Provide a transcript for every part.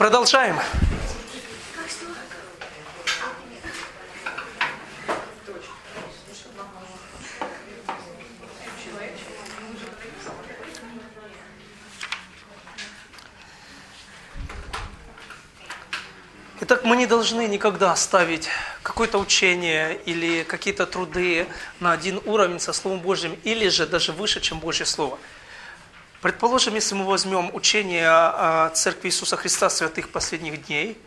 Продолжаем. Итак, мы не должны никогда ставить какое-то учение или какие-то труды на один уровень со Словом Божьим, или же даже выше, чем Божье Слово. Предположим, если мы возьмем учение Церкви Иисуса Христа святых последних дней,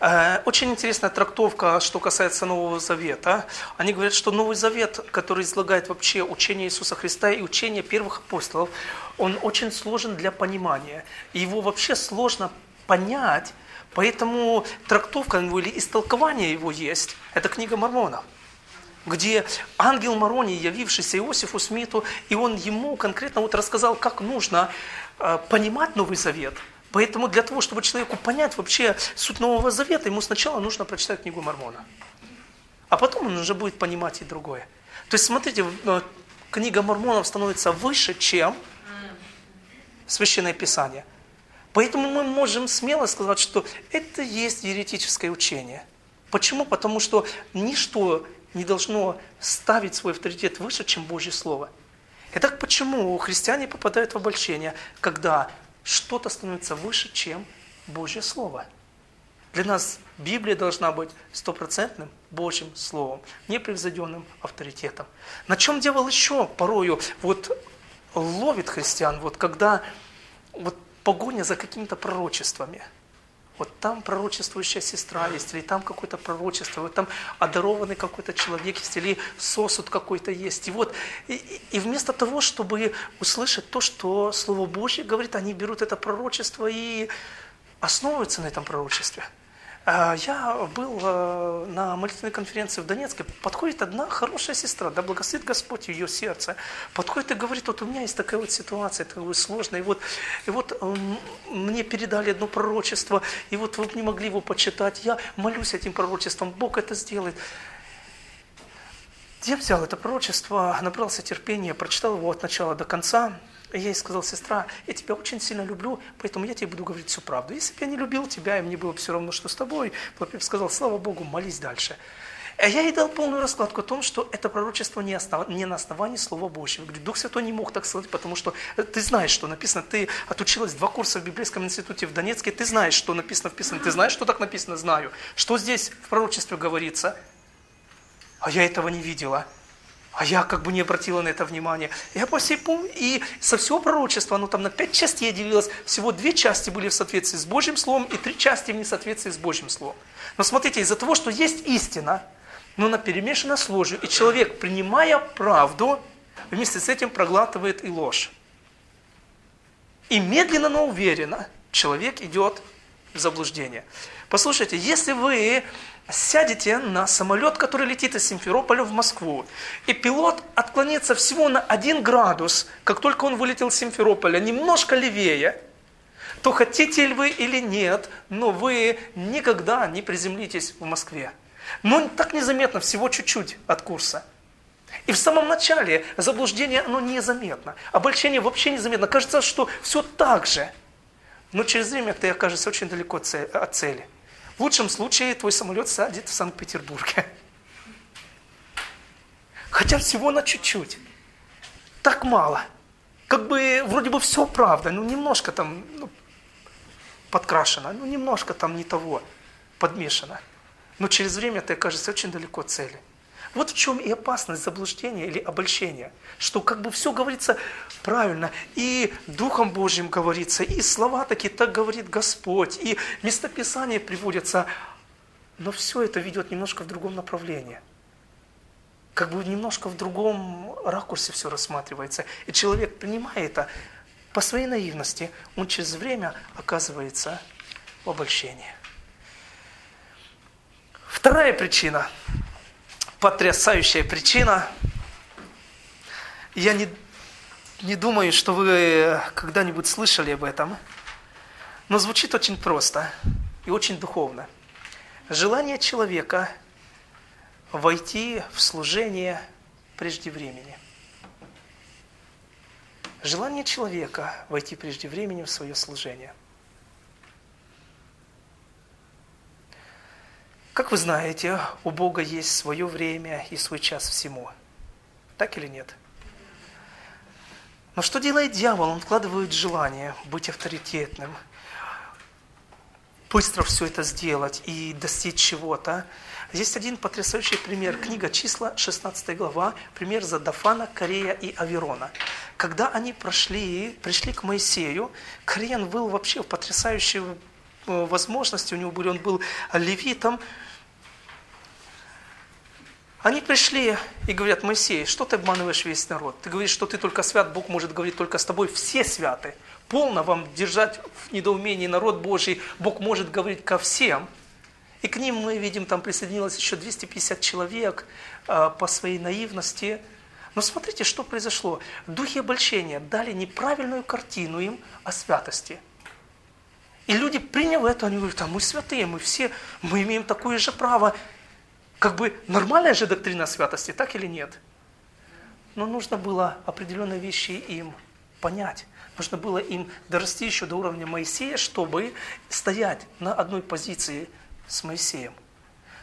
э, очень интересная трактовка, что касается Нового Завета. Они говорят, что Новый Завет, который излагает вообще учение Иисуса Христа и учение первых апостолов, он очень сложен для понимания. Его вообще сложно понять, Поэтому трактовка его или истолкование его есть. Это книга Мормонов где ангел Морони, явившийся Иосифу Смиту, и он ему конкретно вот рассказал, как нужно э, понимать Новый Завет. Поэтому для того, чтобы человеку понять вообще суть Нового Завета, ему сначала нужно прочитать книгу Мормона. А потом он уже будет понимать и другое. То есть, смотрите, э, книга Мормонов становится выше, чем Священное Писание – Поэтому мы можем смело сказать, что это есть еретическое учение. Почему? Потому что ничто не должно ставить свой авторитет выше, чем Божье Слово. Итак, почему христиане попадают в обольщение, когда что-то становится выше, чем Божье Слово? Для нас Библия должна быть стопроцентным Божьим Словом, непревзойденным авторитетом. На чем дьявол еще порою вот ловит христиан, вот когда вот погоня за какими-то пророчествами. Вот там пророчествующая сестра есть, или там какое-то пророчество, вот там одарованный какой-то человек есть, или сосуд какой-то есть. И вот, и, и вместо того, чтобы услышать то, что Слово Божье говорит, они берут это пророчество и основываются на этом пророчестве. А, я был э, на молитвенной конференции в Донецке, подходит одна хорошая сестра, да благословит Господь ее сердце, подходит и говорит, вот у меня есть такая вот ситуация, такая сложная, и вот, и вот мне передали одно пророчество, и вот вы не могли его почитать, я молюсь этим пророчеством, Бог это сделает. Я взял это пророчество, набрался терпения, прочитал его от начала до конца, я ей сказал, сестра, я тебя очень сильно люблю, поэтому я тебе буду говорить всю правду. Если бы я не любил тебя, и мне было бы все равно, что с тобой, я бы сказал, слава Богу, молись дальше. А я ей дал полную раскладку о том, что это пророчество не, основ... не на основании Слова Божьего. Я говорю, Дух Святой не мог так сказать, потому что ты знаешь, что написано. Ты отучилась два курса в Библейском институте в Донецке, ты знаешь, что написано в Писании. Ты знаешь, что так написано? Знаю. Что здесь в пророчестве говорится? А я этого не видела. А я как бы не обратила на это внимания. Я по всей помню, и со всего пророчества, оно там на пять частей делилось, всего две части были в соответствии с Божьим Словом, и три части в несоответствии с Божьим Словом. Но смотрите, из-за того, что есть истина, но она перемешана с ложью, и человек, принимая правду, вместе с этим проглатывает и ложь. И медленно, но уверенно человек идет в заблуждение. Послушайте, если вы сядете на самолет, который летит из Симферополя в Москву, и пилот отклонится всего на один градус, как только он вылетел из Симферополя, немножко левее, то хотите ли вы или нет, но вы никогда не приземлитесь в Москве. Но так незаметно, всего чуть-чуть от курса. И в самом начале заблуждение, оно незаметно. Обольщение вообще незаметно. Кажется, что все так же. Но через время ты окажешься очень далеко от цели. В лучшем случае твой самолет садит в Санкт-Петербурге. Хотя всего на чуть-чуть. Так мало. Как бы вроде бы все правда, ну немножко там ну, подкрашено, ну немножко там не того подмешано. Но через время ты окажешься очень далеко от цели. Вот в чем и опасность заблуждения или обольщения, что как бы все говорится правильно, и Духом Божьим говорится, и слова такие, так говорит Господь, и местописания приводятся, но все это ведет немножко в другом направлении. Как бы немножко в другом ракурсе все рассматривается. И человек, принимая это по своей наивности, он через время оказывается в обольщении. Вторая причина – потрясающая причина. Я не, не думаю, что вы когда-нибудь слышали об этом, но звучит очень просто и очень духовно. Желание человека войти в служение прежде времени. Желание человека войти прежде времени в свое служение. Как вы знаете, у Бога есть свое время и свой час всему. Так или нет? Но что делает дьявол? Он вкладывает желание быть авторитетным, быстро все это сделать и достичь чего-то. Есть один потрясающий пример. Книга числа, 16 глава, пример Задафана, Корея и Аверона. Когда они прошли, пришли к Моисею, Кореян был вообще в потрясающей э, возможности, у него были, он был левитом, они пришли и говорят, Моисей, что ты обманываешь весь народ? Ты говоришь, что ты только свят, Бог может говорить только с тобой, все святы. Полно вам держать в недоумении народ Божий, Бог может говорить ко всем. И к ним мы видим, там присоединилось еще 250 человек э, по своей наивности. Но смотрите, что произошло. Духи обольщения дали неправильную картину им о святости. И люди, приняв это, они говорят, а мы святые, мы все, мы имеем такое же право как бы нормальная же доктрина святости, так или нет? Но нужно было определенные вещи им понять. Нужно было им дорасти еще до уровня Моисея, чтобы стоять на одной позиции с Моисеем.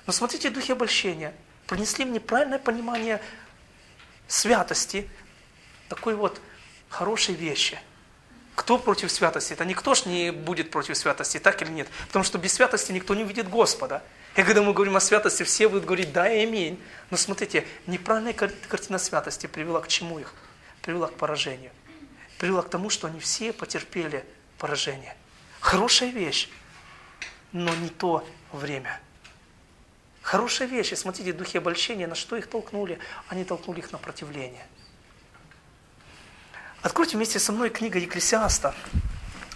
Но смотрите, духи обольщения принесли мне правильное понимание святости, такой вот хорошей вещи. Кто против святости? Это никто ж не будет против святости, так или нет? Потому что без святости никто не увидит Господа. И когда мы говорим о святости, все будут говорить «да» и «аминь». Но смотрите, неправильная картина святости привела к чему их? Привела к поражению. Привела к тому, что они все потерпели поражение. Хорошая вещь, но не то время. Хорошая вещь. И смотрите, духи обольщения, на что их толкнули? Они толкнули их на противление. Откройте вместе со мной книга Екклесиаста.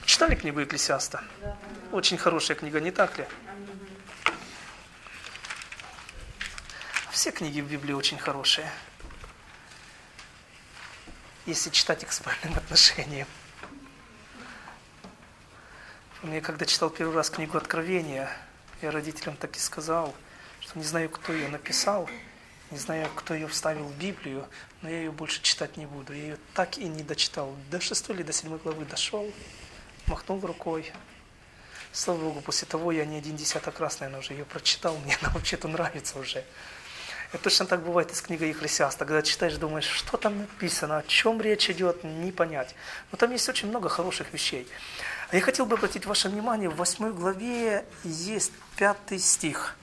Читали книгу Екклесиаста? Очень хорошая книга, не так ли? Все книги в Библии очень хорошие, если читать их с правильным отношением. Я когда читал первый раз книгу Откровения, я родителям так и сказал, что не знаю, кто ее написал, не знаю, кто ее вставил в Библию, но я ее больше читать не буду. Я ее так и не дочитал. До шестой или до седьмой главы дошел, махнул рукой. Слава Богу, после того я не один десяток раз, наверное, уже ее прочитал. Мне она вообще-то нравится уже. Это точно так бывает из книги Екклесиаста, когда читаешь, думаешь, что там написано, о чем речь идет, не понять. Но там есть очень много хороших вещей. А я хотел бы обратить ваше внимание, в восьмой главе есть пятый стих.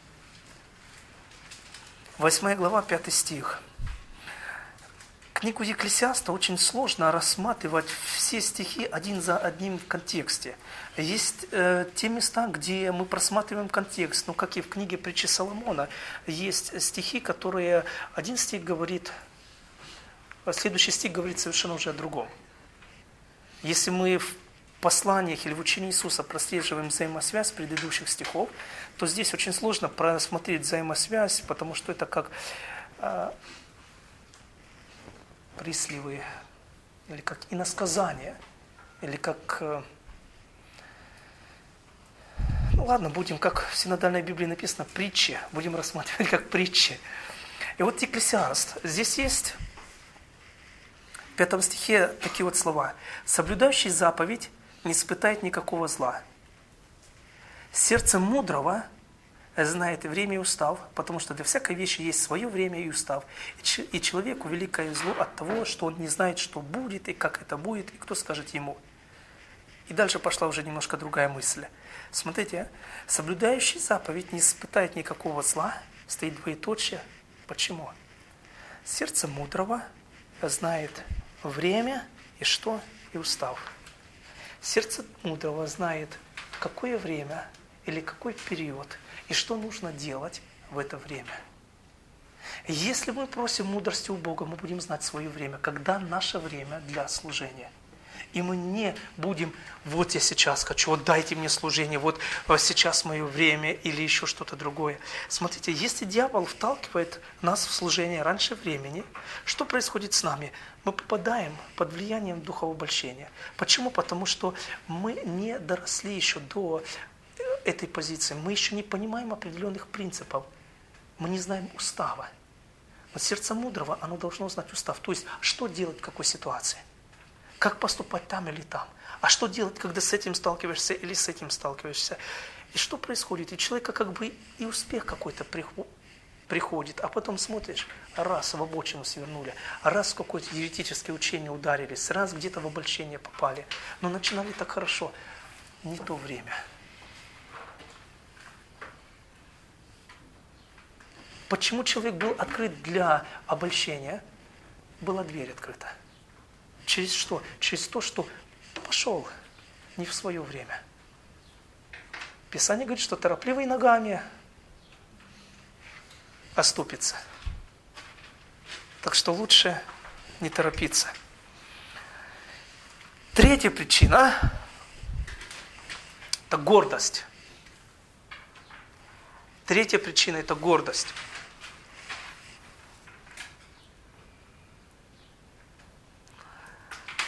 Восьмая глава, пятый стих книгу Екклесиаста очень сложно рассматривать все стихи один за одним в контексте. Есть э, те места, где мы просматриваем контекст, ну, как и в книге притчи Соломона, есть стихи, которые один стих говорит, а следующий стих говорит совершенно уже о другом. Если мы в посланиях или в учении Иисуса прослеживаем взаимосвязь предыдущих стихов, то здесь очень сложно просмотреть взаимосвязь, потому что это как э, присливы, или как иносказание, или как... Э, ну ладно, будем, как в синодальной Библии написано, притчи, будем рассматривать как притчи. И вот Екклесиаст, здесь есть в пятом стихе такие вот слова. «Соблюдающий заповедь не испытает никакого зла. Сердце мудрого знает время и устав, потому что для всякой вещи есть свое время и устав. И человеку великое зло от того, что он не знает, что будет, и как это будет, и кто скажет ему. И дальше пошла уже немножко другая мысль. Смотрите, соблюдающий заповедь не испытает никакого зла, стоит двоеточие. Почему? Сердце мудрого знает время и что? И устав. Сердце мудрого знает, какое время или какой период – и что нужно делать в это время. Если мы просим мудрости у Бога, мы будем знать свое время, когда наше время для служения. И мы не будем, вот я сейчас хочу, вот дайте мне служение, вот сейчас мое время или еще что-то другое. Смотрите, если дьявол вталкивает нас в служение раньше времени, что происходит с нами? Мы попадаем под влиянием духа обольщения. Почему? Потому что мы не доросли еще до этой позиции, мы еще не понимаем определенных принципов. Мы не знаем устава. Но сердце мудрого, оно должно знать устав. То есть, что делать в какой ситуации? Как поступать там или там? А что делать, когда с этим сталкиваешься или с этим сталкиваешься? И что происходит? И человека как бы и успех какой-то приходит, а потом смотришь, раз в обочину свернули, раз в какое-то еретическое учение ударились, раз где-то в обольщение попали. Но начинали так хорошо. Не то время. Почему человек был открыт для обольщения? Была дверь открыта. Через что? Через то, что пошел не в свое время. Писание говорит, что торопливый ногами оступится. Так что лучше не торопиться. Третья причина – это гордость. Третья причина – это гордость.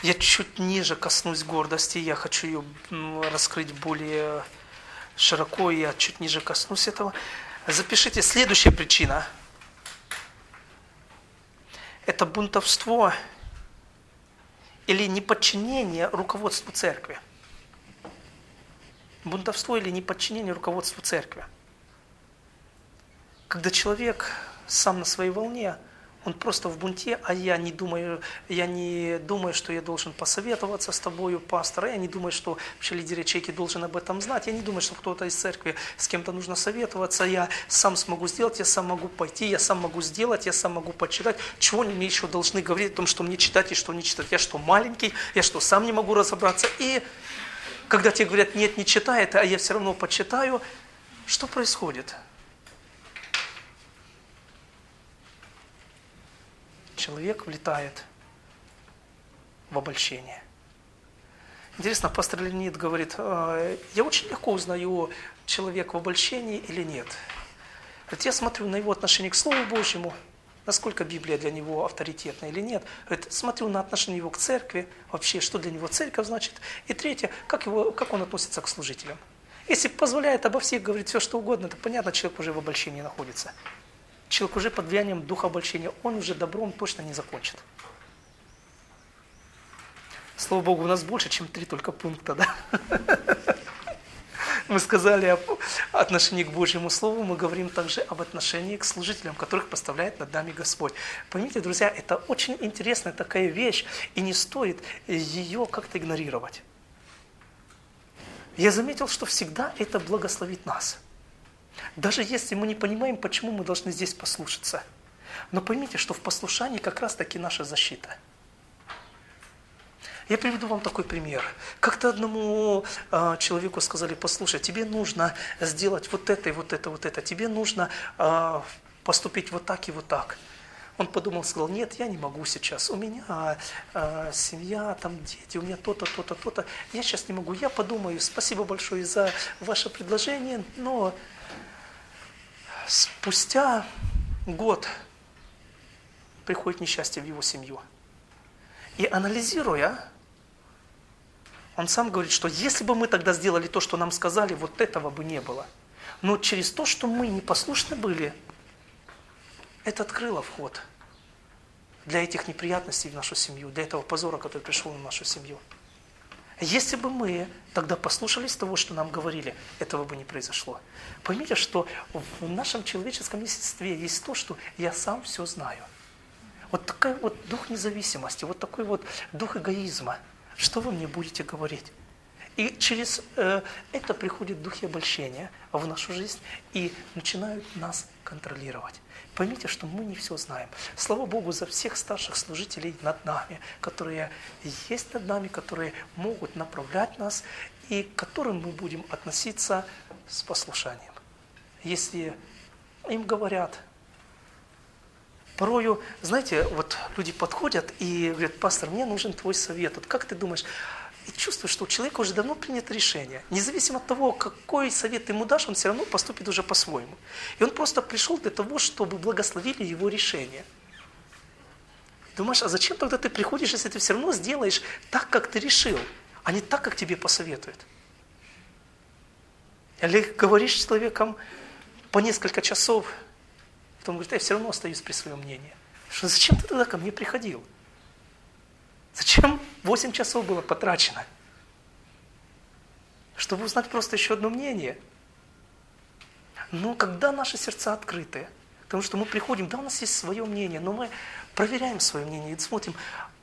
Я чуть ниже коснусь гордости, я хочу ее раскрыть более широко, я чуть ниже коснусь этого. Запишите, следующая причина. Это бунтовство или неподчинение руководству церкви. Бунтовство или неподчинение руководству церкви. Когда человек сам на своей волне – он просто в бунте, а я не думаю, я не думаю, что я должен посоветоваться с тобою, пастор, я не думаю, что вообще лидер ячейки должен об этом знать, я не думаю, что кто-то из церкви с кем-то нужно советоваться, я сам смогу сделать, я сам могу пойти, я сам могу сделать, я сам могу почитать, чего они мне еще должны говорить о том, что мне читать и что не читать, я что, маленький, я что, сам не могу разобраться, и когда тебе говорят, нет, не читай а я все равно почитаю, что происходит? Человек влетает в обольщение. Интересно, пастор Леонид говорит, «А, я очень легко узнаю, человек в обольщении или нет. Говорит, я смотрю на его отношение к Слову Божьему, насколько Библия для него авторитетна или нет. Говорит, смотрю на отношение его к церкви, вообще, что для него церковь значит. И третье, как, его, как он относится к служителям. Если позволяет обо всех говорить все, что угодно, то понятно, человек уже в обольщении находится человек уже под влиянием духа обольщения, он уже добром точно не закончит. Слава Богу, у нас больше, чем три только пункта, да? Мы сказали об отношении к Божьему Слову, мы говорим также об отношении к служителям, которых поставляет над нами Господь. Поймите, друзья, это очень интересная такая вещь, и не стоит ее как-то игнорировать. Я заметил, что всегда это благословит нас – даже если мы не понимаем, почему мы должны здесь послушаться. Но поймите, что в послушании как раз таки наша защита. Я приведу вам такой пример. Как-то одному э, человеку сказали, послушай, тебе нужно сделать вот это и вот это, вот это. Тебе нужно э, поступить вот так и вот так. Он подумал, сказал, нет, я не могу сейчас. У меня э, семья, там дети, у меня то-то, то-то, то-то. Я сейчас не могу. Я подумаю, спасибо большое за ваше предложение, но спустя год приходит несчастье в его семью. И анализируя, он сам говорит, что если бы мы тогда сделали то, что нам сказали, вот этого бы не было. Но через то, что мы непослушны были, это открыло вход для этих неприятностей в нашу семью, для этого позора, который пришел в нашу семью. Если бы мы тогда послушались того, что нам говорили, этого бы не произошло. Поймите, что в нашем человеческом естестве есть то, что я сам все знаю. Вот такой вот дух независимости, вот такой вот дух эгоизма. Что вы мне будете говорить? И через э, это приходит духи обольщения в нашу жизнь и начинают нас контролировать. Поймите, что мы не все знаем. Слава Богу за всех старших служителей над нами, которые есть над нами, которые могут направлять нас и к которым мы будем относиться с послушанием. Если им говорят, порою, знаете, вот люди подходят и говорят, пастор, мне нужен твой совет. Вот как ты думаешь, и чувствуешь, что у человека уже давно принято решение. Независимо от того, какой совет ты ему дашь, он все равно поступит уже по-своему. И он просто пришел для того, чтобы благословили его решение. Думаешь, а зачем тогда ты приходишь, если ты все равно сделаешь так, как ты решил, а не так, как тебе посоветуют? Или говоришь с человеком по несколько часов, потом говорит, я все равно остаюсь при своем мнении. Что зачем ты тогда ко мне приходил? Зачем 8 часов было потрачено? Чтобы узнать просто еще одно мнение. Но когда наши сердца открыты, потому что мы приходим, да, у нас есть свое мнение, но мы проверяем свое мнение и смотрим,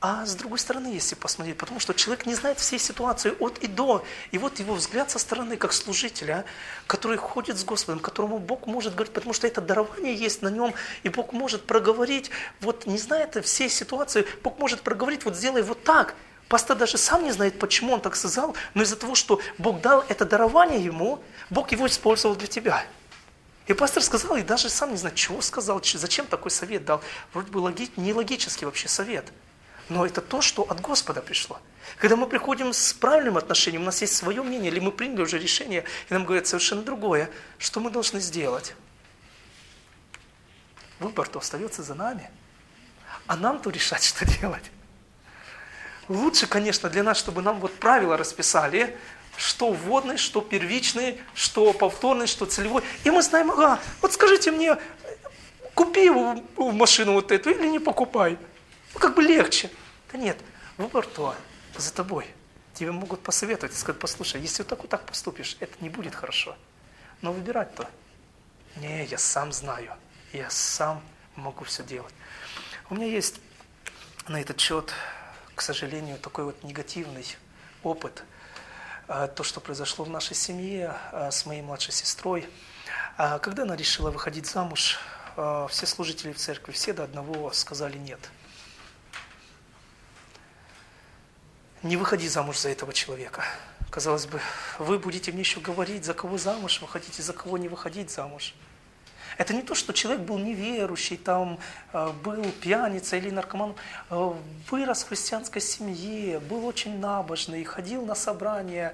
а с другой стороны, если посмотреть, потому что человек не знает всей ситуации от и до. И вот его взгляд со стороны, как служителя, который ходит с Господом, которому Бог может говорить, потому что это дарование есть на нем, и Бог может проговорить, вот не знает всей ситуации, Бог может проговорить, вот сделай вот так. Пастор даже сам не знает, почему он так сказал, но из-за того, что Бог дал это дарование ему, Бог его использовал для тебя. И пастор сказал, и даже сам не знает, чего сказал, зачем такой совет дал. Вроде бы логи, не логический вообще совет. Но это то, что от Господа пришло. Когда мы приходим с правильным отношением, у нас есть свое мнение, или мы приняли уже решение, и нам говорят совершенно другое, что мы должны сделать? Выбор-то остается за нами. А нам-то решать, что делать. Лучше, конечно, для нас, чтобы нам вот правила расписали, что вводный, что первичный, что повторный, что целевой. И мы знаем, ага, вот скажите мне, купи машину вот эту или не покупай. Ну, как бы легче. Да нет, выбор то за тобой. Тебе могут посоветовать и сказать, послушай, если вот так вот так поступишь, это не будет хорошо. Но выбирать-то, не, я сам знаю, я сам могу все делать. У меня есть на этот счет, к сожалению, такой вот негативный опыт. А, то, что произошло в нашей семье а, с моей младшей сестрой. А, когда она решила выходить замуж, все служители в церкви, все до одного сказали «нет». Не выходи замуж за этого человека. Казалось бы, вы будете мне еще говорить, за кого замуж вы хотите, за кого не выходить замуж. Это не то, что человек был неверующий, там, э, был пьяница или наркоман, э, вырос в христианской семье, был очень набожный, ходил на собрания,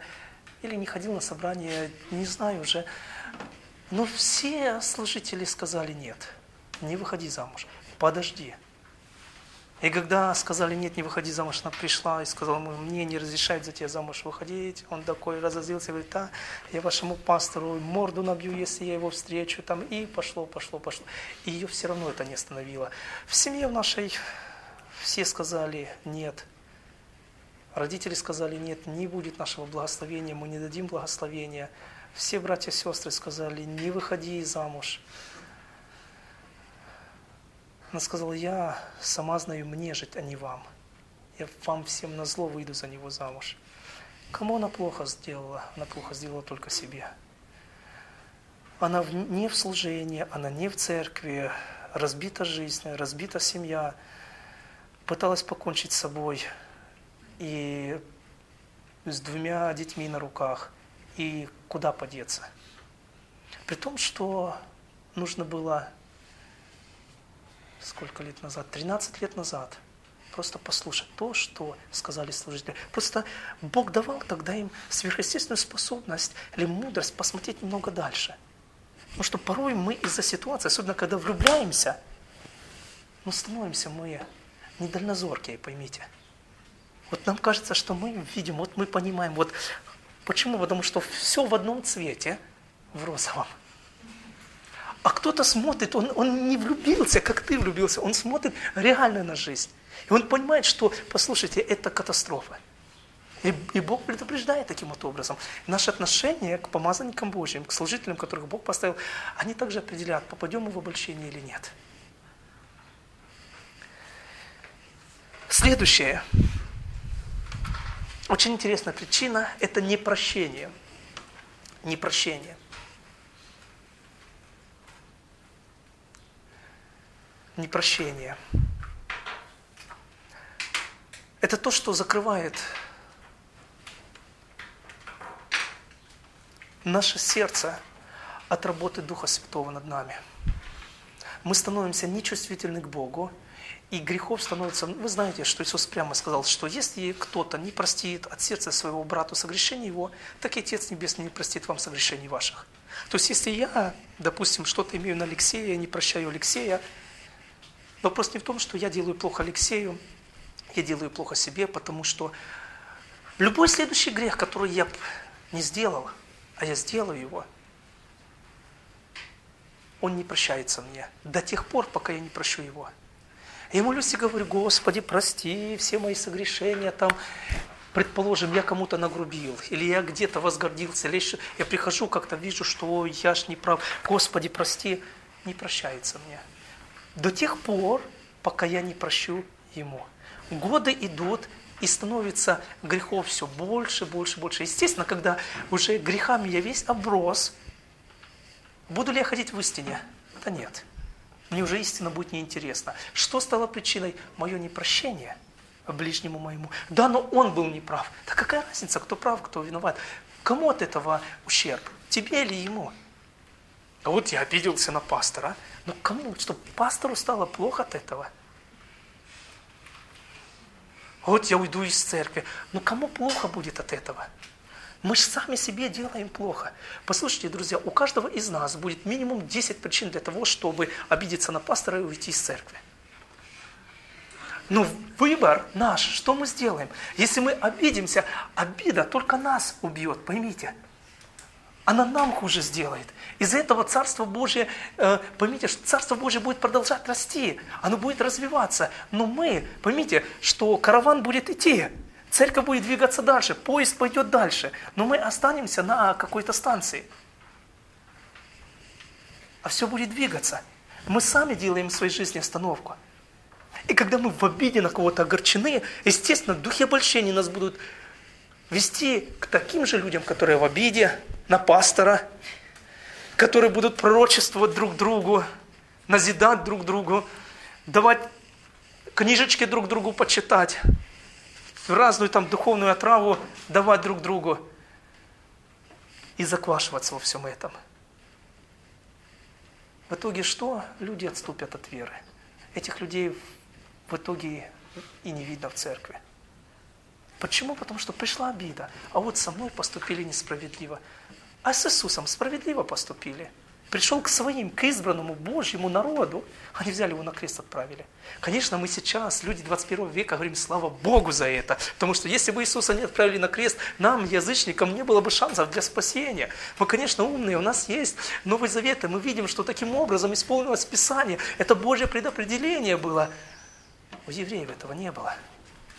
или не ходил на собрания, не знаю уже. Но все служители сказали нет, не выходи замуж, подожди. И когда сказали, нет, не выходи замуж, она пришла и сказала, мне не разрешают за тебя замуж выходить. Он такой разозлился, говорит, да, я вашему пастору морду набью, если я его встречу. Там, и пошло, пошло, пошло. И ее все равно это не остановило. В семье в нашей все сказали нет. Родители сказали, нет, не будет нашего благословения, мы не дадим благословения. Все братья и сестры сказали, не выходи замуж. Она сказала, я сама знаю мне жить, а не вам. Я вам всем на зло выйду за него замуж. Кому она плохо сделала? Она плохо сделала только себе. Она не в служении, она не в церкви, разбита жизнь, разбита семья, пыталась покончить с собой и с двумя детьми на руках, и куда подеться. При том, что нужно было сколько лет назад, 13 лет назад, просто послушать то, что сказали служители. Просто Бог давал тогда им сверхъестественную способность или мудрость посмотреть немного дальше. Потому что порой мы из-за ситуации, особенно когда влюбляемся, ну, становимся мы недальнозоркие, поймите. Вот нам кажется, что мы видим, вот мы понимаем, вот почему? Потому что все в одном цвете, в розовом. А кто-то смотрит, он, он не влюбился, как ты влюбился, он смотрит реально на жизнь. И он понимает, что, послушайте, это катастрофа. И, и Бог предупреждает таким вот образом. Наши отношения к помазанникам Божьим, к служителям, которых Бог поставил, они также определяют, попадем мы в обольщение или нет. Следующее. Очень интересная причина – это непрощение. Непрощение. Непрощение. Это то, что закрывает наше сердце от работы Духа Святого над нами. Мы становимся нечувствительны к Богу, и грехов становится... Вы знаете, что Иисус прямо сказал, что если кто-то не простит от сердца своего брату согрешение его, так и Отец Небесный не простит вам согрешений ваших. То есть, если я, допустим, что-то имею на Алексея, не прощаю Алексея, Вопрос не в том, что я делаю плохо Алексею, я делаю плохо себе, потому что любой следующий грех, который я не сделал, а я сделаю его, он не прощается мне до тех пор, пока я не прощу его. Я молюсь и говорю, Господи, прости все мои согрешения там. предположим, я кому-то нагрубил, или я где-то возгордился, или еще, я прихожу, как-то вижу, что я ж не прав, Господи, прости, не прощается мне. До тех пор, пока я не прощу ему. Годы идут, и становится грехов все больше, больше, больше. Естественно, когда уже грехами я весь оброс, буду ли я ходить в истине? Да нет. Мне уже истина будет неинтересна. Что стало причиной? Мое непрощение ближнему моему. Да, но он был неправ. Да какая разница, кто прав, кто виноват? Кому от этого ущерб? Тебе или ему? А вот я обиделся на пастора. Но кому? Что пастору стало плохо от этого? Вот я уйду из церкви. Ну кому плохо будет от этого? Мы же сами себе делаем плохо. Послушайте, друзья, у каждого из нас будет минимум 10 причин для того, чтобы обидеться на пастора и уйти из церкви. Но выбор наш, что мы сделаем? Если мы обидимся, обида только нас убьет, поймите она нам хуже сделает. Из-за этого Царство Божие, э, поймите, что Царство Божие будет продолжать расти, оно будет развиваться. Но мы, поймите, что караван будет идти, церковь будет двигаться дальше, поезд пойдет дальше, но мы останемся на какой-то станции. А все будет двигаться. Мы сами делаем в своей жизни остановку. И когда мы в обиде на кого-то огорчены, естественно, духи обольщения нас будут вести к таким же людям, которые в обиде, на пастора, которые будут пророчествовать друг другу, назидать друг другу, давать книжечки друг другу почитать, разную там духовную отраву давать друг другу и заквашиваться во всем этом. В итоге что? Люди отступят от веры. Этих людей в итоге и не видно в церкви. Почему? Потому что пришла обида. А вот со мной поступили несправедливо. А с Иисусом справедливо поступили. Пришел к своим, к избранному Божьему народу. Они взяли его на крест, отправили. Конечно, мы сейчас, люди 21 века, говорим слава Богу за это. Потому что если бы Иисуса не отправили на крест, нам, язычникам, не было бы шансов для спасения. Мы, конечно, умные, у нас есть Новый Завет, и мы видим, что таким образом исполнилось Писание. Это Божье предопределение было. У евреев этого не было,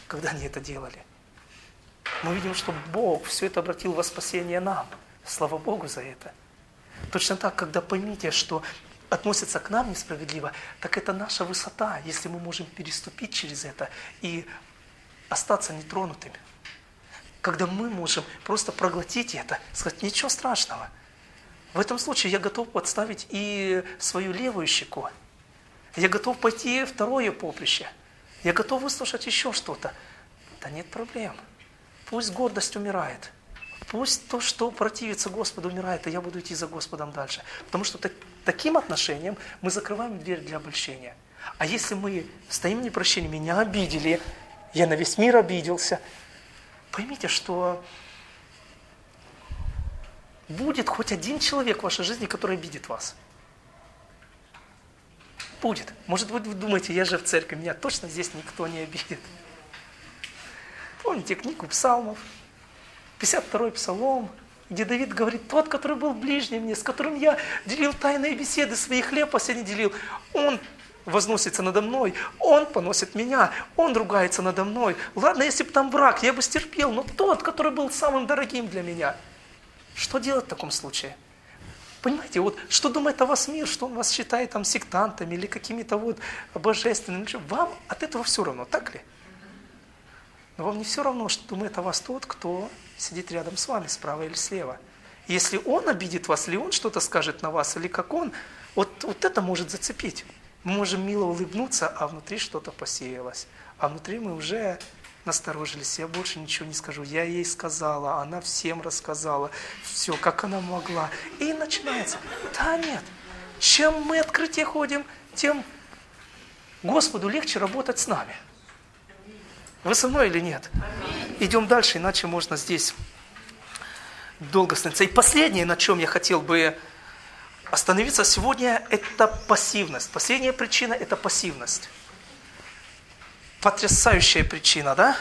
когда они это делали мы видим, что Бог все это обратил во спасение нам. Слава Богу за это. Точно так, когда поймите, что относятся к нам несправедливо, так это наша высота, если мы можем переступить через это и остаться нетронутыми. Когда мы можем просто проглотить это, сказать, ничего страшного. В этом случае я готов подставить и свою левую щеку. Я готов пойти второе поприще. Я готов выслушать еще что-то. Да нет проблем. Пусть гордость умирает. Пусть то, что противится Господу, умирает, и я буду идти за Господом дальше. Потому что так, таким отношением мы закрываем дверь для обольщения. А если мы стоим в непрощении, меня обидели, я на весь мир обиделся, поймите, что будет хоть один человек в вашей жизни, который обидит вас. Будет. Может быть, вы думаете, я же в церкви, меня точно здесь никто не обидит. Помните книгу псалмов? 52-й псалом, где Давид говорит, тот, который был ближний мне, с которым я делил тайные беседы, свои хлеб последний делил, он возносится надо мной, он поносит меня, он ругается надо мной. Ладно, если бы там враг, я бы стерпел, но тот, который был самым дорогим для меня. Что делать в таком случае? Понимаете, вот что думает о вас мир, что он вас считает там сектантами или какими-то вот божественными, вам от этого все равно, так ли? Но вам не все равно, что думает о вас тот, кто сидит рядом с вами, справа или слева. Если он обидит вас, или он что-то скажет на вас, или как он, вот, вот это может зацепить. Мы можем мило улыбнуться, а внутри что-то посеялось. А внутри мы уже насторожились. Я больше ничего не скажу. Я ей сказала, она всем рассказала. Все, как она могла. И начинается. Да нет. Чем мы открытие ходим, тем Господу легче работать с нами. Вы со мной или нет? Идем дальше, иначе можно здесь долго становиться. И последнее, на чем я хотел бы остановиться сегодня, это пассивность. Последняя причина – это пассивность. Потрясающая причина, да?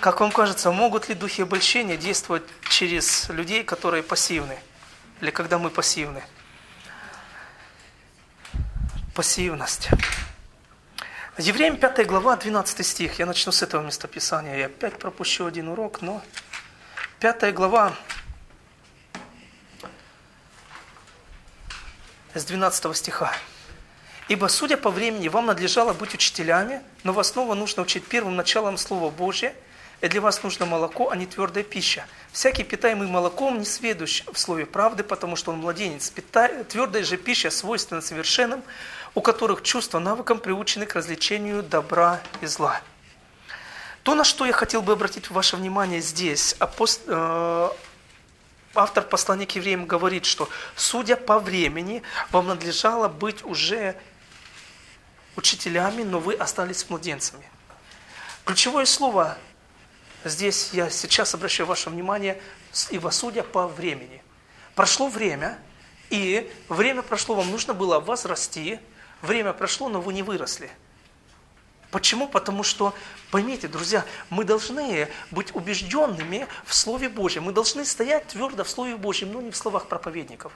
Как вам кажется, могут ли духи обольщения действовать через людей, которые пассивны? Или когда мы пассивны? Пассивность. Евреям 5 глава, 12 стих. Я начну с этого местописания. Я опять пропущу один урок, но 5 глава, с 12 стиха. «Ибо, судя по времени, вам надлежало быть учителями, но вас снова нужно учить первым началом Слова Божия, и для вас нужно молоко, а не твердая пища. Всякий, питаемый молоком, не сведущ в слове правды, потому что он младенец. Твердая же пища свойственна совершенным, у которых чувства навыком приучены к развлечению добра и зла». То, на что я хотел бы обратить ваше внимание здесь, апост... Э, автор послания к евреям говорит, что судя по времени, вам надлежало быть уже учителями, но вы остались младенцами. Ключевое слово здесь, я сейчас обращаю ваше внимание, ибо судя по времени. Прошло время, и время прошло, вам нужно было возрасти, время прошло, но вы не выросли. Почему? Потому что, поймите, друзья, мы должны быть убежденными в Слове Божьем. Мы должны стоять твердо в Слове Божьем, но не в словах проповедников.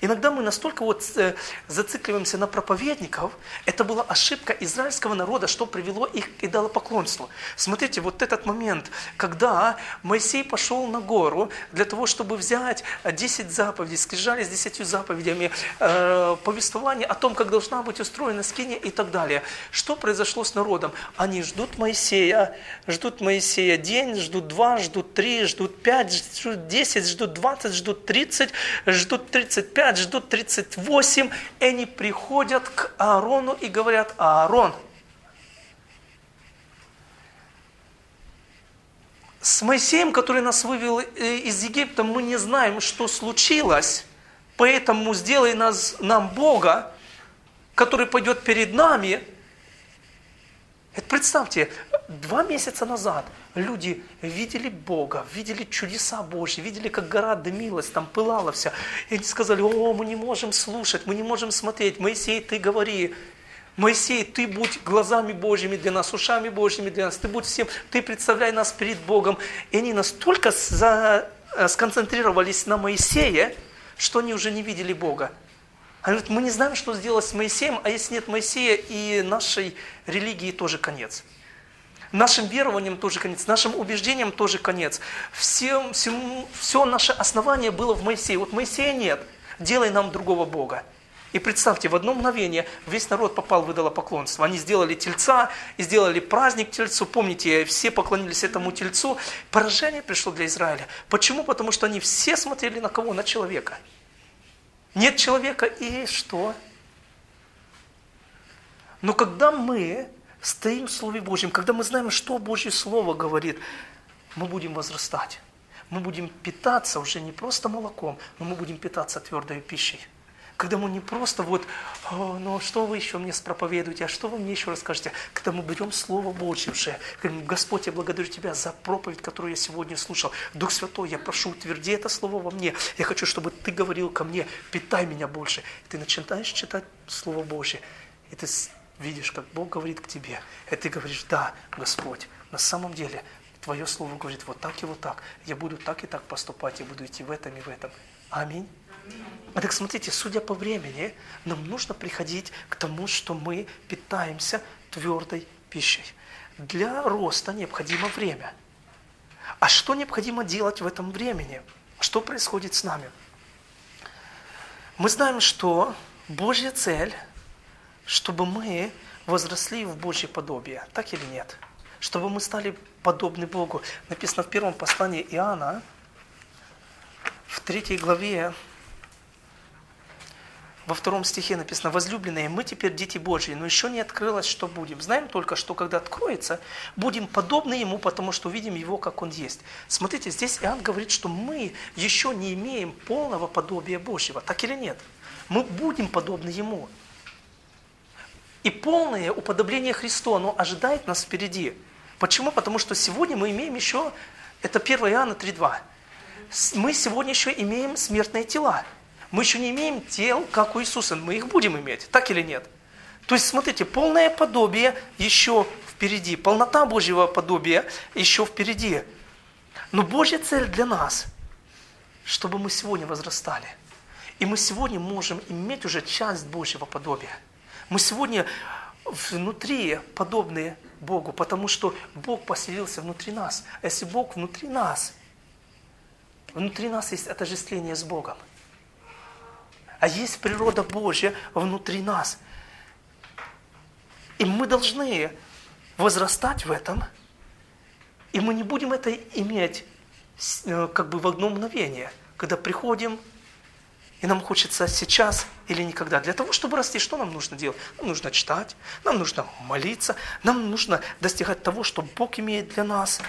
Иногда мы настолько вот э, зацикливаемся на проповедников, это была ошибка израильского народа, что привело их к идолопоклонству. Смотрите, вот этот момент, когда Моисей пошел на гору для того, чтобы взять 10 заповедей, скрижали с 10 заповедями, э, повествование о том, как должна быть устроена скиния и так далее. Что произошло с народом? Они ждут Моисея, ждут Моисея день, ждут два, ждут три, ждут пять, ждут десять, ждут двадцать, ждут тридцать, ждут тридцать 35, ждут 38, и они приходят к Аарону и говорят, Аарон, с Моисеем, который нас вывел э, из Египта, мы не знаем, что случилось, поэтому сделай нас, нам Бога, который пойдет перед нами. Это представьте, два месяца назад люди видели Бога, видели чудеса Божьи, видели, как гора дымилась, там пылала вся. И они сказали, о, мы не можем слушать, мы не можем смотреть. Моисей, ты говори. Моисей, ты будь глазами Божьими для нас, ушами Божьими для нас, ты будь всем, ты представляй нас перед Богом. И они настолько за, э, сконцентрировались на Моисее, что они уже не видели Бога. Они говорят, мы не знаем, что сделать с Моисеем, а если нет Моисея, и нашей религии тоже конец. Нашим верованиям тоже конец, нашим убеждениям тоже конец. Всем, всему, все наше основание было в Моисее. Вот Моисея нет, делай нам другого Бога. И представьте, в одно мгновение весь народ попал в идолопоклонство. Они сделали тельца и сделали праздник тельцу. Помните, все поклонились этому тельцу. Поражение пришло для Израиля. Почему? Потому что они все смотрели на кого? На человека. Нет человека и что? Но когда мы стоим в Слове Божьем, когда мы знаем, что Божье Слово говорит, мы будем возрастать. Мы будем питаться уже не просто молоком, но мы будем питаться твердой пищей. Когда мы не просто вот, ну что вы еще мне спроповедуете, а что вы мне еще расскажете? Когда мы берем Слово Божье уже, Господь, я благодарю Тебя за проповедь, которую я сегодня слушал. Дух Святой, я прошу, утверди это Слово во мне. Я хочу, чтобы Ты говорил ко мне, питай меня больше. И ты начинаешь читать Слово Божье. И ты видишь, как Бог говорит к тебе, и ты говоришь, да, Господь, на самом деле Твое Слово говорит вот так и вот так. Я буду так и так поступать, я буду идти в этом и в этом. Аминь. А так смотрите, судя по времени, нам нужно приходить к тому, что мы питаемся твердой пищей. Для роста необходимо время. А что необходимо делать в этом времени? Что происходит с нами? Мы знаем, что Божья цель – чтобы мы возросли в Божье подобие, так или нет? Чтобы мы стали подобны Богу. Написано в первом послании Иоанна, в третьей главе, во втором стихе написано, возлюбленные, мы теперь дети Божьи, но еще не открылось, что будем. Знаем только, что когда откроется, будем подобны Ему, потому что увидим Его, как Он есть. Смотрите, здесь Иоанн говорит, что мы еще не имеем полного подобия Божьего. Так или нет? Мы будем подобны Ему. И полное уподобление Христу, оно ожидает нас впереди. Почему? Потому что сегодня мы имеем еще, это 1 Иоанна 3.2, мы сегодня еще имеем смертные тела. Мы еще не имеем тел, как у Иисуса, мы их будем иметь, так или нет? То есть, смотрите, полное подобие еще впереди, полнота Божьего подобия еще впереди. Но Божья цель для нас, чтобы мы сегодня возрастали. И мы сегодня можем иметь уже часть Божьего подобия. Мы сегодня внутри подобные Богу, потому что Бог поселился внутри нас. А если Бог внутри нас, внутри нас есть отождествление с Богом. А есть природа Божья внутри нас. И мы должны возрастать в этом, и мы не будем это иметь э, как бы в одно мгновение, когда приходим и нам хочется сейчас или никогда. Для того, чтобы расти, что нам нужно делать? Нам нужно читать, нам нужно молиться, нам нужно достигать того, что Бог имеет для нас.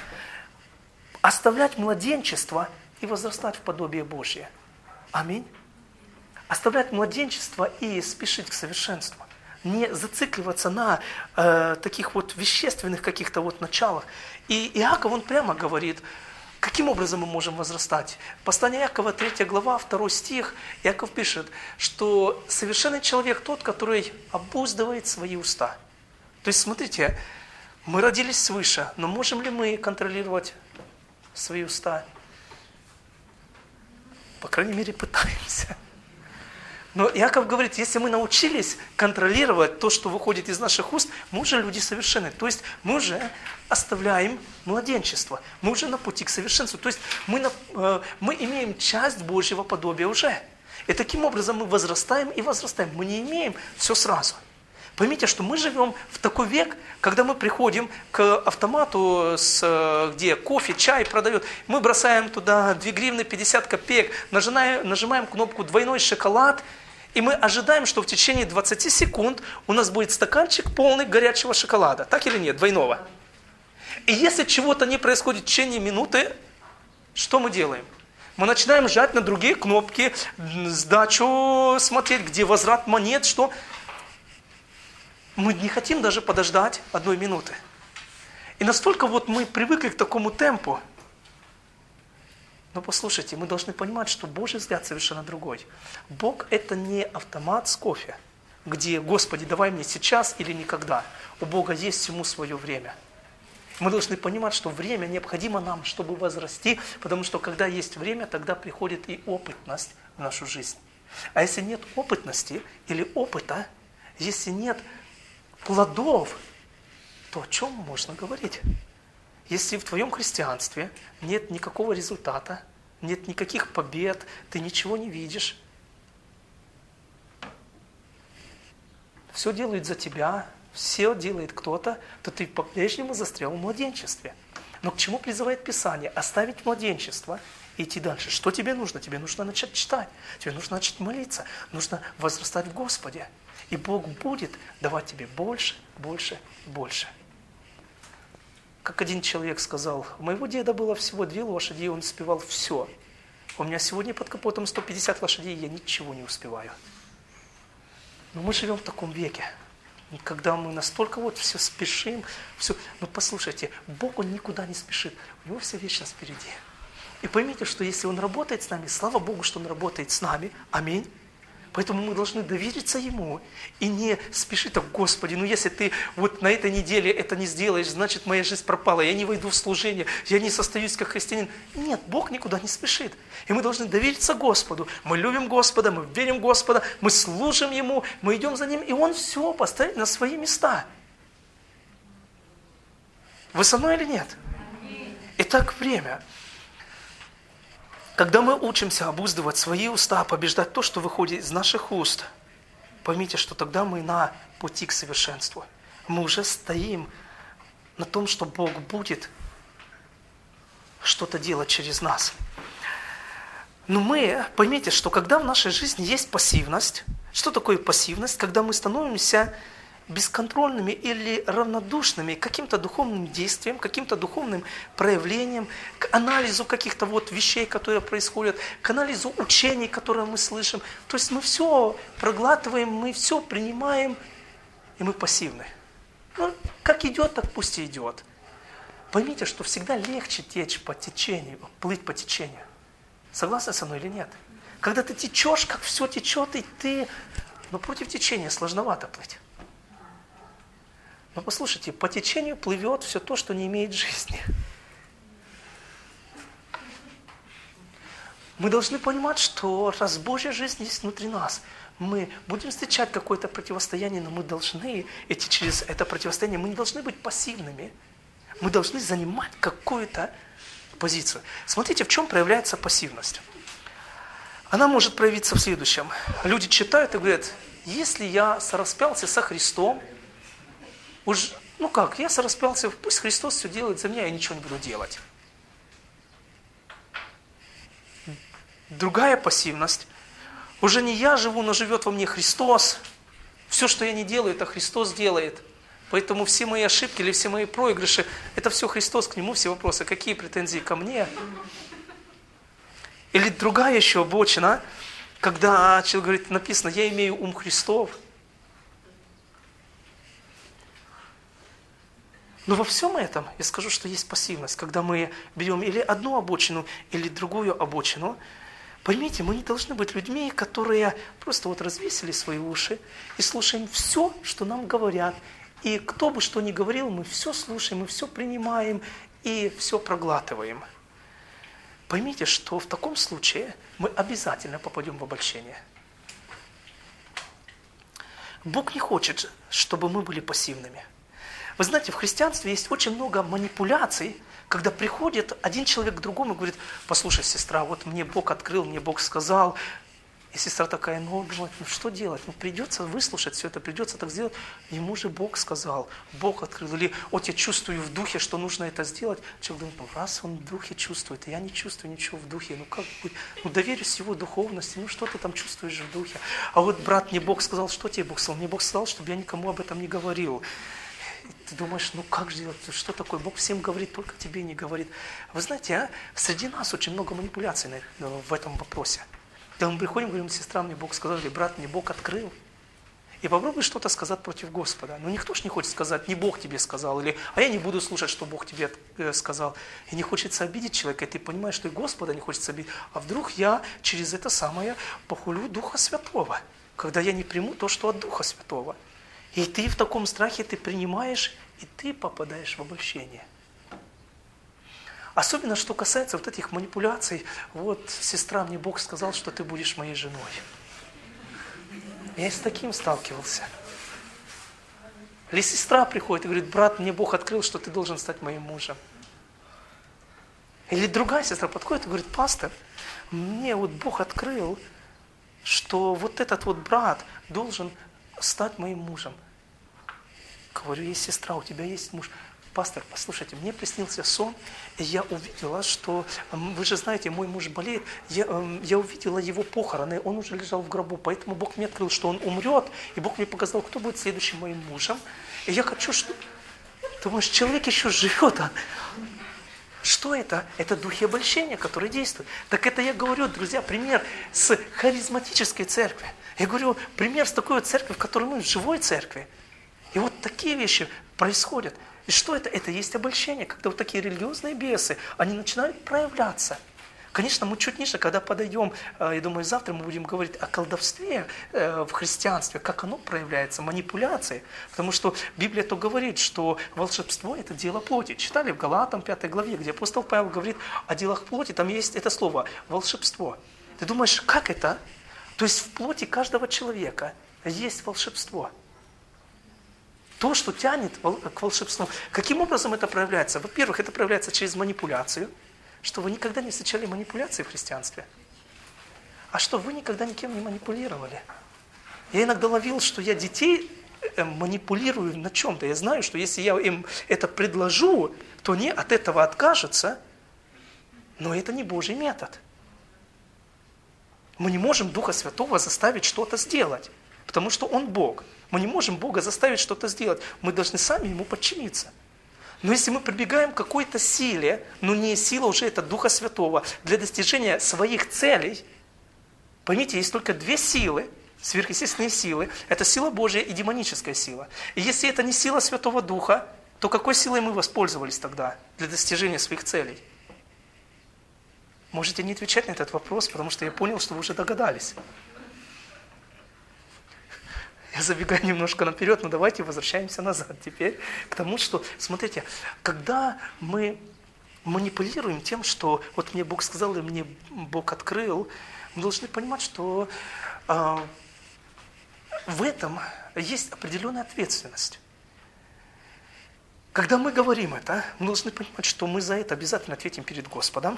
Оставлять младенчество и возрастать в подобие Божье. Аминь. Оставлять младенчество и спешить к совершенству. Не зацикливаться на э, таких вот вещественных каких-то вот началах. И Иаков, он прямо говорит, Каким образом мы можем возрастать? Послание Якова, 3 глава, 2 стих, Яков пишет, что совершенный человек тот, который обуздывает свои уста. То есть, смотрите, мы родились свыше, но можем ли мы контролировать свои уста? По крайней мере, пытаемся. Но Яков говорит, если мы научились контролировать то, что выходит из наших уст, мы уже люди совершенны. То есть мы уже оставляем младенчество. Мы уже на пути к совершенству. То есть мы, на, э, мы имеем часть Божьего подобия уже. И таким образом мы возрастаем и возрастаем. Мы не имеем все сразу. Поймите, что мы живем в такой век, когда мы приходим к автомату, с, где кофе, чай продают, мы бросаем туда 2 гривны 50 копеек, нажимаем, нажимаем кнопку «двойной шоколад», и мы ожидаем, что в течение 20 секунд у нас будет стаканчик полный горячего шоколада. Так или нет? Двойного. И если чего-то не происходит в течение минуты, что мы делаем? Мы начинаем жать на другие кнопки, сдачу смотреть, где возврат монет, что... Мы не хотим даже подождать одной минуты. И настолько вот мы привыкли к такому темпу, но послушайте, мы должны понимать, что Божий взгляд совершенно другой. Бог – это не автомат с кофе, где, Господи, давай мне сейчас или никогда. У Бога есть всему свое время. Мы должны понимать, что время необходимо нам, чтобы возрасти, потому что когда есть время, тогда приходит и опытность в нашу жизнь. А если нет опытности или опыта, если нет плодов, то о чем можно говорить? Если в твоем христианстве нет никакого результата, нет никаких побед, ты ничего не видишь, все делает за тебя, все делает кто-то, то ты по-прежнему застрял в младенчестве. Но к чему призывает Писание? Оставить младенчество и идти дальше. Что тебе нужно? Тебе нужно начать читать, тебе нужно начать молиться, нужно возрастать в Господе. И Бог будет давать тебе больше, больше, больше. Как один человек сказал, у моего деда было всего две лошади, и он успевал все. У меня сегодня под капотом 150 лошадей, и я ничего не успеваю. Но мы живем в таком веке, когда мы настолько вот все спешим, все. Но послушайте, Бог, Он никуда не спешит, у Него вся вечность впереди. И поймите, что если Он работает с нами, слава Богу, что Он работает с нами, аминь, Поэтому мы должны довериться Ему и не спешить так, Господи, ну если ты вот на этой неделе это не сделаешь, значит моя жизнь пропала, я не войду в служение, я не состоюсь как христианин. Нет, Бог никуда не спешит. И мы должны довериться Господу. Мы любим Господа, мы верим Господа, мы служим Ему, мы идем за Ним, и Он все поставит на свои места. Вы со мной или нет? Итак, время. Когда мы учимся обуздывать свои уста, побеждать то, что выходит из наших уст, поймите, что тогда мы на пути к совершенству. Мы уже стоим на том, что Бог будет что-то делать через нас. Но мы, поймите, что когда в нашей жизни есть пассивность, что такое пассивность? Когда мы становимся бесконтрольными или равнодушными к каким-то духовным действиям, каким-то духовным проявлениям, к анализу каких-то вот вещей, которые происходят, к анализу учений, которые мы слышим. То есть мы все проглатываем, мы все принимаем, и мы пассивны. Ну, как идет, так пусть и идет. Поймите, что всегда легче течь по течению, плыть по течению. Согласны со мной или нет? Когда ты течешь, как все течет, и ты... Но против течения сложновато плыть. Но послушайте, по течению плывет все то, что не имеет жизни. Мы должны понимать, что раз Божья жизнь есть внутри нас, мы будем встречать какое-то противостояние, но мы должны идти через это противостояние, мы не должны быть пассивными. Мы должны занимать какую-то позицию. Смотрите, в чем проявляется пассивность. Она может проявиться в следующем. Люди читают и говорят, если я сораспялся со Христом, уж, ну как, я сораспялся, пусть Христос все делает за меня, я ничего не буду делать. Другая пассивность. Уже не я живу, но живет во мне Христос. Все, что я не делаю, это Христос делает. Поэтому все мои ошибки или все мои проигрыши, это все Христос, к Нему все вопросы. Какие претензии ко мне? Или другая еще обочина, когда человек говорит, написано, я имею ум Христов. Но во всем этом я скажу, что есть пассивность. Когда мы берем или одну обочину, или другую обочину, поймите, мы не должны быть людьми, которые просто вот развесили свои уши и слушаем все, что нам говорят. И кто бы что ни говорил, мы все слушаем, мы все принимаем и все проглатываем. Поймите, что в таком случае мы обязательно попадем в обольщение. Бог не хочет, чтобы мы были пассивными. Вы знаете, в христианстве есть очень много манипуляций, когда приходит один человек к другому и говорит, послушай, сестра, вот мне Бог открыл, мне Бог сказал, и сестра такая, ну, думает, ну что делать? Ну придется выслушать все это, придется так сделать. Ему же Бог сказал, Бог открыл. Или вот я чувствую в духе, что нужно это сделать. Человек думает, ну раз он в духе чувствует, а я не чувствую ничего в духе, ну как быть? Ну доверюсь его духовности, ну что ты там чувствуешь в духе? А вот брат, мне Бог сказал, что тебе Бог сказал? Мне Бог сказал, чтобы я никому об этом не говорил. Ты думаешь, ну как же делать, что такое? Бог всем говорит, только тебе не говорит. Вы знаете, а? среди нас очень много манипуляций в этом вопросе. Когда мы приходим, говорим, сестра, мне Бог сказал, или брат, мне Бог открыл. И попробуй что-то сказать против Господа. Но никто же не хочет сказать, не Бог тебе сказал, или а я не буду слушать, что Бог тебе э, сказал. И не хочется обидеть человека, и ты понимаешь, что и Господа не хочется обидеть. А вдруг я через это самое похулю Духа Святого, когда я не приму то, что от Духа Святого. И ты в таком страхе ты принимаешь, и ты попадаешь в обольщение. Особенно, что касается вот этих манипуляций. Вот, сестра, мне Бог сказал, что ты будешь моей женой. Я и с таким сталкивался. Или сестра приходит и говорит, брат, мне Бог открыл, что ты должен стать моим мужем. Или другая сестра подходит и говорит, пастор, мне вот Бог открыл, что вот этот вот брат должен стать моим мужем. Говорю, есть сестра, у тебя есть муж пастор, послушайте, мне приснился сон, и я увидела, что, вы же знаете, мой муж болеет, я, я увидела его похороны, он уже лежал в гробу, поэтому Бог мне открыл, что он умрет, и Бог мне показал, кто будет следующим моим мужем. И я хочу, что... Думаешь, человек еще живет, а? Что это? Это духи обольщения, которые действуют. Так это я говорю, друзья, пример с харизматической церкви. Я говорю, пример с такой церкви, в которой мы в живой церкви. И вот такие вещи происходят. И что это? Это есть обольщение, когда вот такие религиозные бесы, они начинают проявляться. Конечно, мы чуть ниже, когда подойдем, э, я думаю, завтра мы будем говорить о колдовстве э, в христианстве, как оно проявляется, манипуляции. Потому что Библия то говорит, что волшебство – это дело плоти. Читали в Галатам 5 главе, где апостол Павел говорит о делах плоти, там есть это слово «волшебство». Ты думаешь, как это? То есть в плоти каждого человека есть волшебство – то, что тянет к волшебству. Каким образом это проявляется? Во-первых, это проявляется через манипуляцию, что вы никогда не встречали манипуляции в христианстве. А что вы никогда никем не манипулировали. Я иногда ловил, что я детей э, манипулирую на чем-то. Я знаю, что если я им это предложу, то они от этого откажутся. Но это не Божий метод. Мы не можем Духа Святого заставить что-то сделать, потому что Он Бог. Мы не можем Бога заставить что-то сделать. Мы должны сами Ему подчиниться. Но если мы прибегаем к какой-то силе, но не сила уже это Духа Святого, для достижения своих целей, поймите, есть только две силы, сверхъестественные силы. Это сила Божья и демоническая сила. И если это не сила Святого Духа, то какой силой мы воспользовались тогда для достижения своих целей? Можете не отвечать на этот вопрос, потому что я понял, что вы уже догадались. Я забегаю немножко наперед, но давайте возвращаемся назад теперь к тому, что, смотрите, когда мы манипулируем тем, что вот мне Бог сказал, и мне Бог открыл, мы должны понимать, что э, в этом есть определенная ответственность. Когда мы говорим это, мы должны понимать, что мы за это обязательно ответим перед Господом.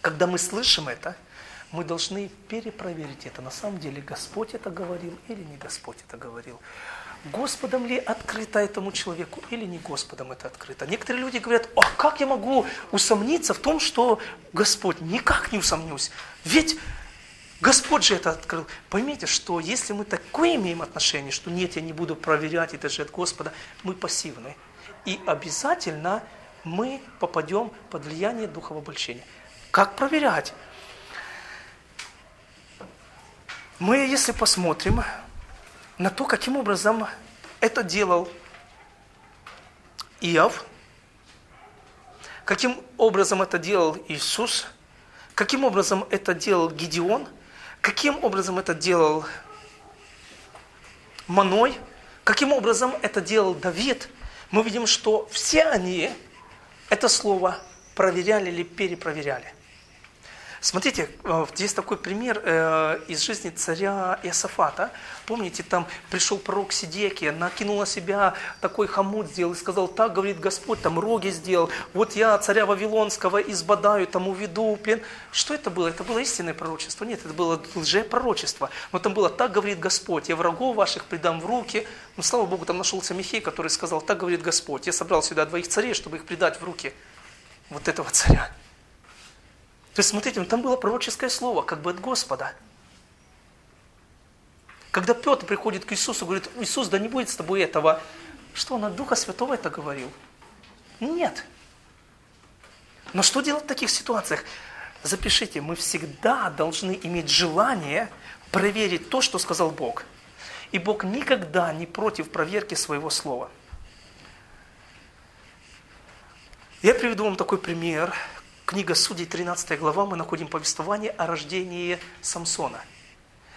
Когда мы слышим это, мы должны перепроверить это. На самом деле Господь это говорил или не Господь это говорил. Господом ли открыто этому человеку или не Господом это открыто. Некоторые люди говорят, а как я могу усомниться в том, что Господь? Никак не усомнюсь. Ведь Господь же это открыл. Поймите, что если мы такое имеем отношение, что нет, я не буду проверять, это же от Господа, мы пассивны. И обязательно мы попадем под влияние духового обольщения. Как проверять? Мы, если посмотрим на то, каким образом это делал Иов, каким образом это делал Иисус, каким образом это делал Гедеон, каким образом это делал Маной, каким образом это делал Давид, мы видим, что все они это слово проверяли или перепроверяли. Смотрите, э, есть такой пример э, из жизни царя Иосафата. Помните, там пришел пророк Сидекия, накинул на себя такой хомут сделал и сказал, так говорит Господь, там роги сделал, вот я царя Вавилонского избадаю, там уведу. Что это было? Это было истинное пророчество? Нет, это было лжепророчество. Но там было, так говорит Господь, я врагов ваших предам в руки. Но слава Богу, там нашелся Михей, который сказал, так говорит Господь, я собрал сюда двоих царей, чтобы их предать в руки вот этого царя. То есть, смотрите, ну, там было пророческое слово, как бы от Господа. Когда Петр приходит к Иисусу, говорит, Иисус, да не будет с тобой этого. Что, он от Духа Святого это говорил? Нет. Но что делать в таких ситуациях? Запишите, мы всегда должны иметь желание проверить то, что сказал Бог. И Бог никогда не против проверки своего слова. Я приведу вам такой пример, Книга Судей, 13 глава, мы находим повествование о рождении Самсона.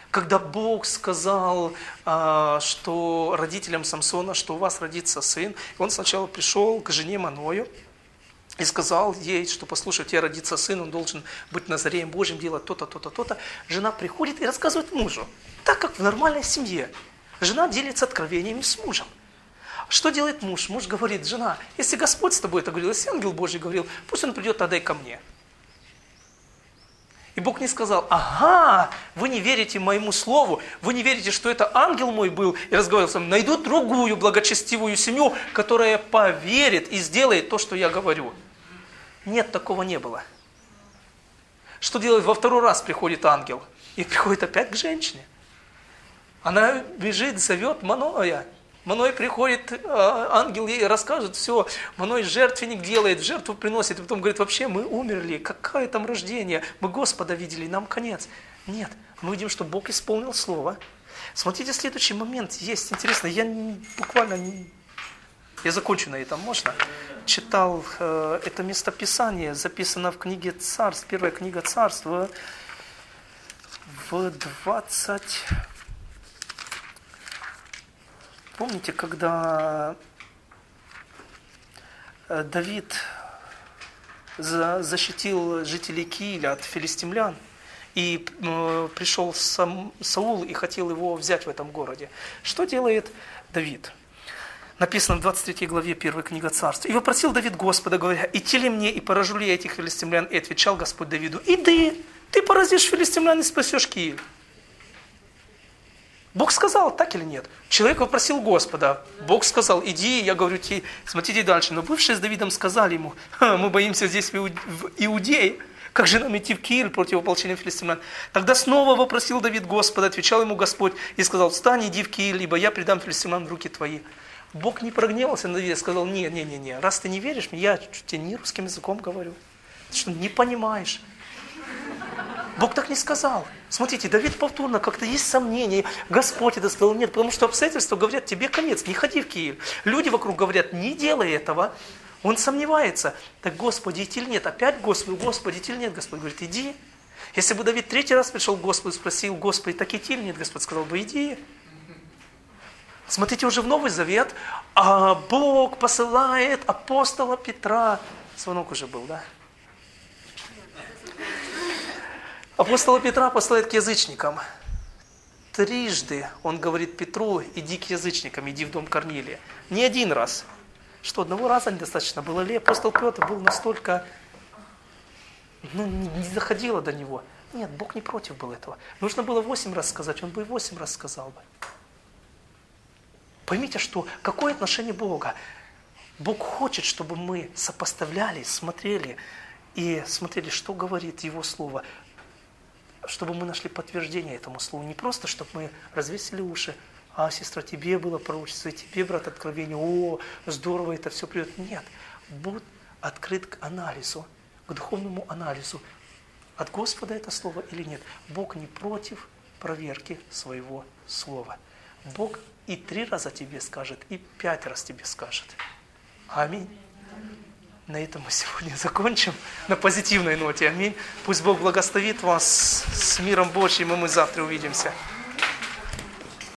Когда Бог сказал, а, что родителям Самсона, что у вас родится сын, он сначала пришел к жене Маною, и сказал ей, что послушай, у тебя родится сын, он должен быть Назареем Божьим, делать то-то, то-то, то-то. Жена приходит и рассказывает мужу, так как в нормальной семье. Жена делится откровениями с мужем. Что делает муж? Муж говорит, жена, если Господь с тобой это говорил, если ангел Божий говорил, пусть он придет, отдай ко мне. И Бог не сказал, ага, вы не верите моему слову, вы не верите, что это ангел мой был, и разговаривал с вами, найду другую благочестивую семью, которая поверит и сделает то, что я говорю. Нет, такого не было. Что делает? Во второй раз приходит ангел, и приходит опять к женщине. Она бежит, зовет Маноя, Маной приходит, а, ангел ей расскажет все. Маной жертвенник делает, жертву приносит. И потом говорит, вообще мы умерли, какое там рождение? Мы Господа видели, нам конец. Нет, мы видим, что Бог исполнил слово. Смотрите, следующий момент есть интересно. Я буквально, я закончу на этом, можно? Читал э, это местописание, записано в книге Царств, первая книга Царства, в 20... Помните, когда э, Давид защитил жителей Кииля от филистимлян, и э, пришел сам Саул и хотел его взять в этом городе. Что делает Давид? Написано в 23 главе 1 книга Царств. «И вопросил Давид Господа, говоря, идти ли мне и поражу ли я этих филистимлян? И отвечал Господь Давиду, иди, ты поразишь филистимлян и спасешь Киев. Бог сказал, так или нет? Человек попросил Господа. Бог сказал, иди, я говорю тебе, смотрите дальше. Но бывшие с Давидом сказали ему, мы боимся здесь в Иудее. Как же нам идти в Кииль против ополчения филистимлян? Тогда снова вопросил Давид Господа, отвечал ему Господь и сказал, встань, иди в Кииль, либо я предам филистимлян в руки твои. Бог не прогневался на Давида, сказал, не, не, не, не, раз ты не веришь мне, я тебе не русским языком говорю. Ты что, не понимаешь? Бог так не сказал. Смотрите, Давид повторно, как-то есть сомнения. Господь это сказал, нет, потому что обстоятельства говорят, тебе конец, не ходи в Киев. Люди вокруг говорят, не делай этого. Он сомневается. Так, Господи, идти или нет? Опять Господи, Господи, идти или нет? Господь говорит, иди. Если бы Давид третий раз пришел к Господу и спросил, Господи, так идти или нет? Господь сказал бы, иди. Смотрите, уже в Новый Завет а Бог посылает апостола Петра Звонок уже был, да? Апостола Петра посылает к язычникам. Трижды он говорит Петру, иди к язычникам, иди в дом Корнилия. Не один раз. Что, одного раза недостаточно было ли? Апостол Петр был настолько, ну, не доходило до него. Нет, Бог не против был этого. Нужно было восемь раз сказать, он бы и восемь раз сказал бы. Поймите, что какое отношение Бога? Бог хочет, чтобы мы сопоставляли, смотрели и смотрели, что говорит Его Слово, чтобы мы нашли подтверждение этому Слову. Не просто, чтобы мы развесили уши, а, сестра, тебе было пророчество, тебе, брат, откровение, о, здорово это все придет. Нет, будь открыт к анализу, к духовному анализу. От Господа это слово или нет. Бог не против проверки своего слова. Бог и три раза тебе скажет, и пять раз тебе скажет. Аминь. На этом мы сегодня закончим, на позитивной ноте. Аминь. Пусть Бог благословит вас с миром Божьим, и мы завтра увидимся.